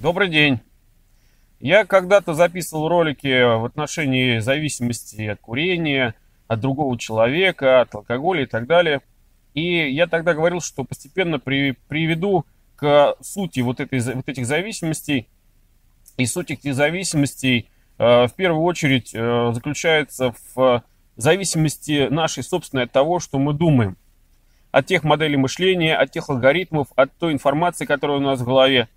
Добрый день. Я когда-то записывал ролики в отношении зависимости от курения, от другого человека, от алкоголя и так далее. И я тогда говорил, что постепенно при, приведу к сути вот, этой, вот этих зависимостей. И суть этих зависимостей э, в первую очередь э, заключается в зависимости нашей собственной от того, что мы думаем. От тех моделей мышления, от тех алгоритмов, от той информации, которая у нас в голове.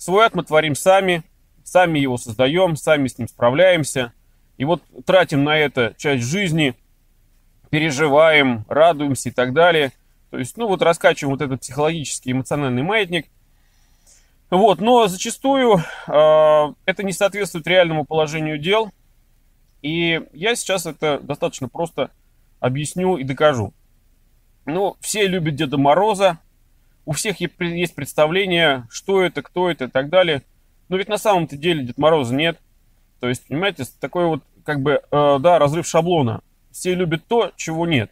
Свой ад мы творим сами, сами его создаем, сами с ним справляемся. И вот тратим на это часть жизни, переживаем, радуемся и так далее. То есть, ну вот раскачиваем вот этот психологический эмоциональный маятник. Вот, но зачастую э, это не соответствует реальному положению дел. И я сейчас это достаточно просто объясню и докажу. Ну, все любят Деда Мороза, у всех есть представление, что это, кто это и так далее. Но ведь на самом-то деле Дед Мороза нет. То есть, понимаете, такой вот, как бы, э, да, разрыв шаблона. Все любят то, чего нет.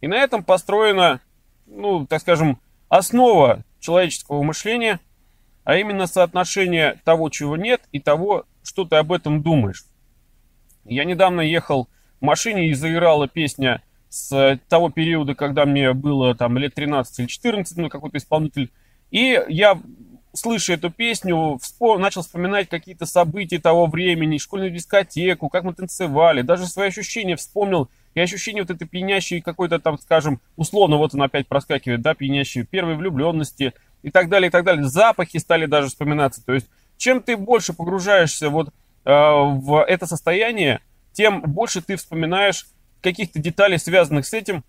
И на этом построена, ну, так скажем, основа человеческого мышления, а именно соотношение того, чего нет, и того, что ты об этом думаешь. Я недавно ехал в машине и заиграла песня с того периода, когда мне было там лет 13 или 14, ну, какой-то исполнитель. И я, слыша эту песню, вспом... начал вспоминать какие-то события того времени, школьную дискотеку, как мы танцевали, даже свои ощущения вспомнил. И ощущение вот этой пьянящей какой-то там, скажем, условно, вот он опять проскакивает, да, пьянящей первой влюбленности и так далее, и так далее. Запахи стали даже вспоминаться. То есть, чем ты больше погружаешься вот э, в это состояние, тем больше ты вспоминаешь каких-то деталей, связанных с этим,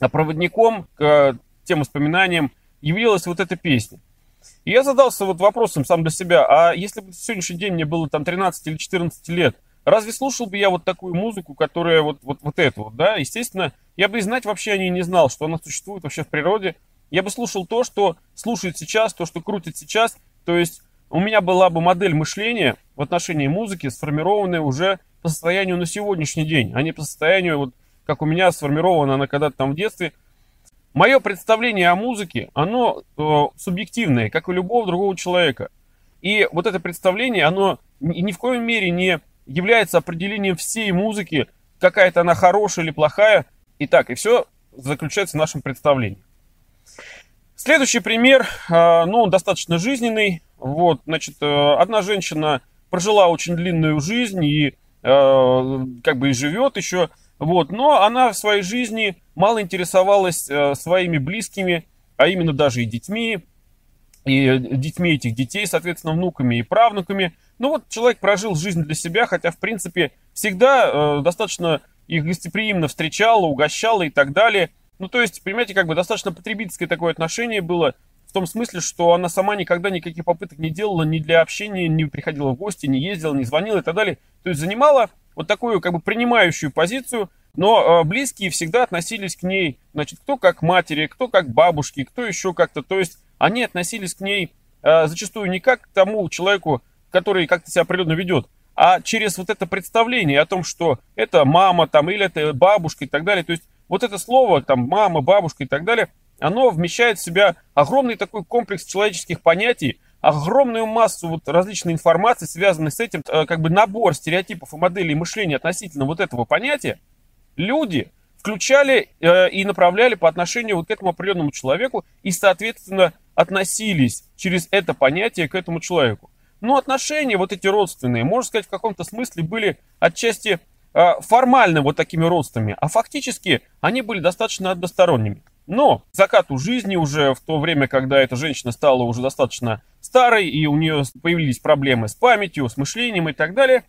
а проводником к тем воспоминаниям явилась вот эта песня. И я задался вот вопросом сам для себя, а если бы сегодняшний день мне было там 13 или 14 лет, разве слушал бы я вот такую музыку, которая вот, вот, вот эту вот, да? Естественно, я бы и знать вообще о ней не знал, что она существует вообще в природе. Я бы слушал то, что слушает сейчас, то, что крутит сейчас. То есть у меня была бы модель мышления в отношении музыки, сформированная уже по состоянию на сегодняшний день, а не по состоянию, вот, как у меня сформирована она когда-то там в детстве. Мое представление о музыке, оно э, субъективное, как у любого другого человека. И вот это представление, оно ни, в коем мере не является определением всей музыки, какая-то она хорошая или плохая. И так, и все заключается в нашем представлении. Следующий пример, э, ну, он достаточно жизненный. Вот, значит, э, одна женщина прожила очень длинную жизнь и как бы и живет еще, вот, но она в своей жизни мало интересовалась э, своими близкими, а именно даже и детьми, и детьми этих детей, соответственно, внуками и правнуками. Ну вот человек прожил жизнь для себя, хотя, в принципе, всегда э, достаточно их гостеприимно встречала, угощала и так далее. Ну, то есть, понимаете, как бы достаточно потребительское такое отношение было том смысле, что она сама никогда никаких попыток не делала ни для общения, не приходила в гости, не ездила, не звонила и так далее. То есть занимала вот такую как бы принимающую позицию, но э, близкие всегда относились к ней, значит, кто как матери, кто как бабушки, кто еще как-то. То есть они относились к ней э, зачастую не как к тому человеку, который как-то себя определенно ведет, а через вот это представление о том, что это мама там или это бабушка и так далее. То есть вот это слово там мама, бабушка и так далее – оно вмещает в себя огромный такой комплекс человеческих понятий, огромную массу вот различной информации, связанной с этим, э, как бы набор стереотипов и моделей мышления относительно вот этого понятия, люди включали э, и направляли по отношению вот к этому определенному человеку и, соответственно, относились через это понятие к этому человеку. Но отношения вот эти родственные, можно сказать, в каком-то смысле были отчасти э, формально вот такими родственными, а фактически они были достаточно односторонними. Но закату жизни уже в то время, когда эта женщина стала уже достаточно старой, и у нее появились проблемы с памятью, с мышлением и так далее,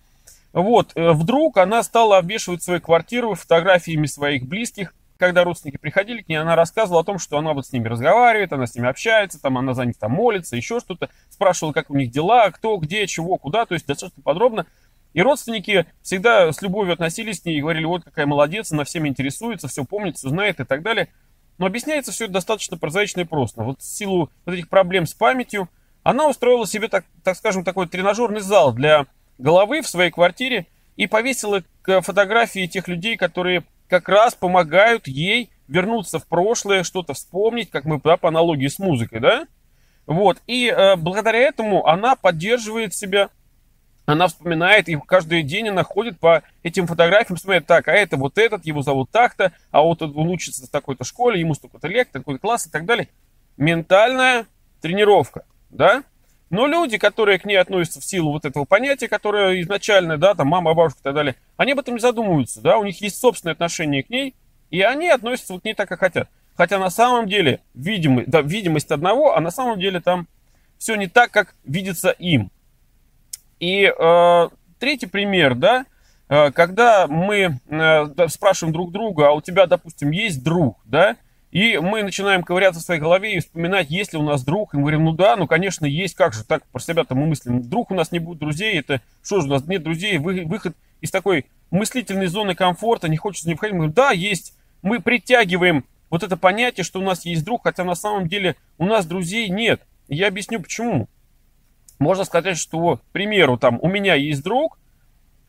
вот, э, вдруг она стала обвешивать свои квартиры фотографиями своих близких, когда родственники приходили к ней, она рассказывала о том, что она вот с ними разговаривает, она с ними общается, там она за них там молится, еще что-то, спрашивала, как у них дела, кто, где, чего, куда, то есть достаточно подробно. И родственники всегда с любовью относились к ней и говорили, вот какая молодец, она всеми интересуется, все помнит, все знает и так далее. Но объясняется все это достаточно прозаично и просто. Вот в силу вот этих проблем с памятью, она устроила себе, так, так скажем, такой тренажерный зал для головы в своей квартире и повесила к фотографии тех людей, которые как раз помогают ей вернуться в прошлое, что-то вспомнить, как мы да, по аналогии с музыкой, да? Вот, и э, благодаря этому она поддерживает себя, она вспоминает, и каждый день она ходит по этим фотографиям, смотрит, так, а это вот этот, его зовут так-то, а вот он учится в такой-то школе, ему столько-то лет, такой класс и так далее. Ментальная тренировка, да? Но люди, которые к ней относятся в силу вот этого понятия, которое изначально, да, там мама, бабушка и так далее, они об этом не задумываются, да, у них есть собственное отношение к ней, и они относятся вот к ней так, как хотят. Хотя на самом деле видимость, да, видимость одного, а на самом деле там все не так, как видится им. И э, третий пример, да, э, когда мы э, спрашиваем друг друга, а у тебя, допустим, есть друг, да, и мы начинаем ковыряться в своей голове и вспоминать, есть ли у нас друг. И мы говорим, ну да, ну конечно есть, как же так про себя-то мы мыслим. Вдруг у нас не будет друзей, это что же у нас нет друзей, Вы, выход из такой мыслительной зоны комфорта, не хочется не входить. Мы говорим, да, есть. Мы притягиваем вот это понятие, что у нас есть друг, хотя на самом деле у нас друзей нет. Я объясню почему. Можно сказать, что, к примеру, там, у меня есть друг,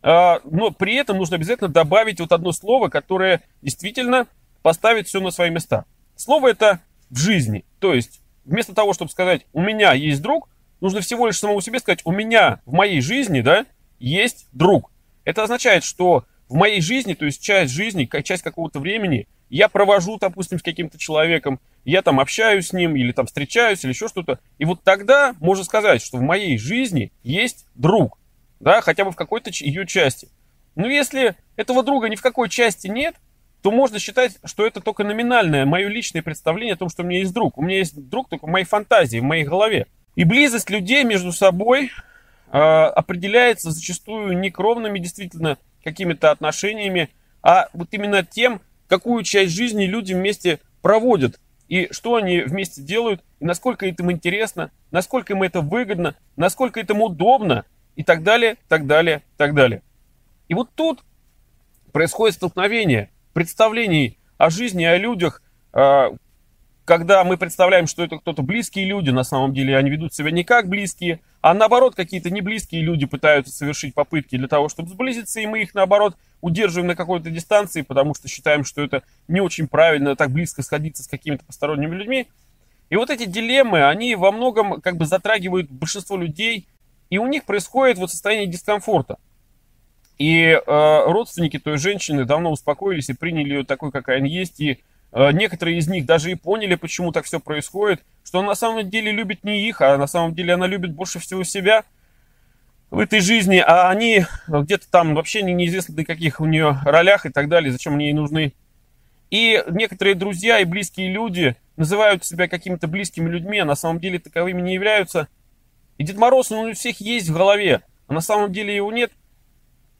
а, но при этом нужно обязательно добавить вот одно слово, которое действительно поставить все на свои места. Слово это в жизни. То есть, вместо того, чтобы сказать, у меня есть друг, нужно всего лишь самому себе сказать, у меня в моей жизни, да, есть друг. Это означает, что в моей жизни, то есть часть жизни, часть какого-то времени, я провожу, допустим, с каким-то человеком, я там общаюсь с ним, или там встречаюсь, или еще что-то. И вот тогда можно сказать, что в моей жизни есть друг, да, хотя бы в какой-то ее части. Но если этого друга ни в какой части нет, то можно считать, что это только номинальное, мое личное представление о том, что у меня есть друг. У меня есть друг только в моей фантазии, в моей голове. И близость людей между собой определяется зачастую не кровными действительно какими-то отношениями, а вот именно тем, какую часть жизни люди вместе проводят, и что они вместе делают, и насколько это им интересно, насколько им это выгодно, насколько это удобно, и так далее, так далее, так далее. И вот тут происходит столкновение – представлений о жизни, о людях, а, когда мы представляем, что это кто-то близкие люди, на самом деле они ведут себя не как близкие, а наоборот какие-то неблизкие люди пытаются совершить попытки для того, чтобы сблизиться, и мы их наоборот удерживаем на какой-то дистанции, потому что считаем, что это не очень правильно так близко сходиться с какими-то посторонними людьми. И вот эти дилеммы, они во многом как бы затрагивают большинство людей, и у них происходит вот состояние дискомфорта. И э, родственники той женщины давно успокоились и приняли ее такой, какая она есть. И некоторые из них даже и поняли, почему так все происходит, что она на самом деле любит не их, а на самом деле она любит больше всего себя в этой жизни, а они где-то там вообще не, неизвестно на каких у нее ролях и так далее, зачем они ей нужны. И некоторые друзья и близкие люди называют себя какими-то близкими людьми, а на самом деле таковыми не являются. И Дед Мороз, он у всех есть в голове, а на самом деле его нет –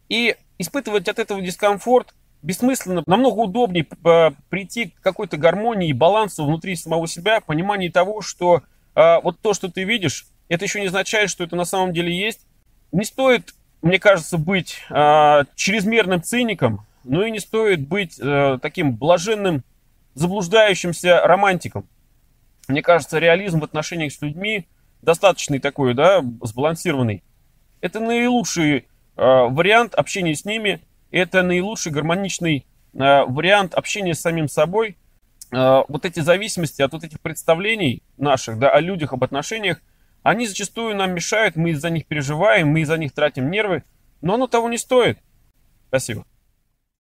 и испытывать от этого дискомфорт бессмысленно. Намного удобнее прийти к какой-то гармонии и балансу внутри самого себя, понимании того, что э, вот то, что ты видишь, это еще не означает, что это на самом деле есть. Не стоит, мне кажется, быть э, чрезмерным циником, но и не стоит быть э, таким блаженным, заблуждающимся романтиком. Мне кажется, реализм в отношениях с людьми достаточный такой, да, сбалансированный. Это наилучший Э, вариант общения с ними – это наилучший гармоничный э, вариант общения с самим собой. Э, вот эти зависимости от вот этих представлений наших да, о людях, об отношениях, они зачастую нам мешают, мы из-за них переживаем, мы из-за них тратим нервы, но оно того не стоит. Спасибо.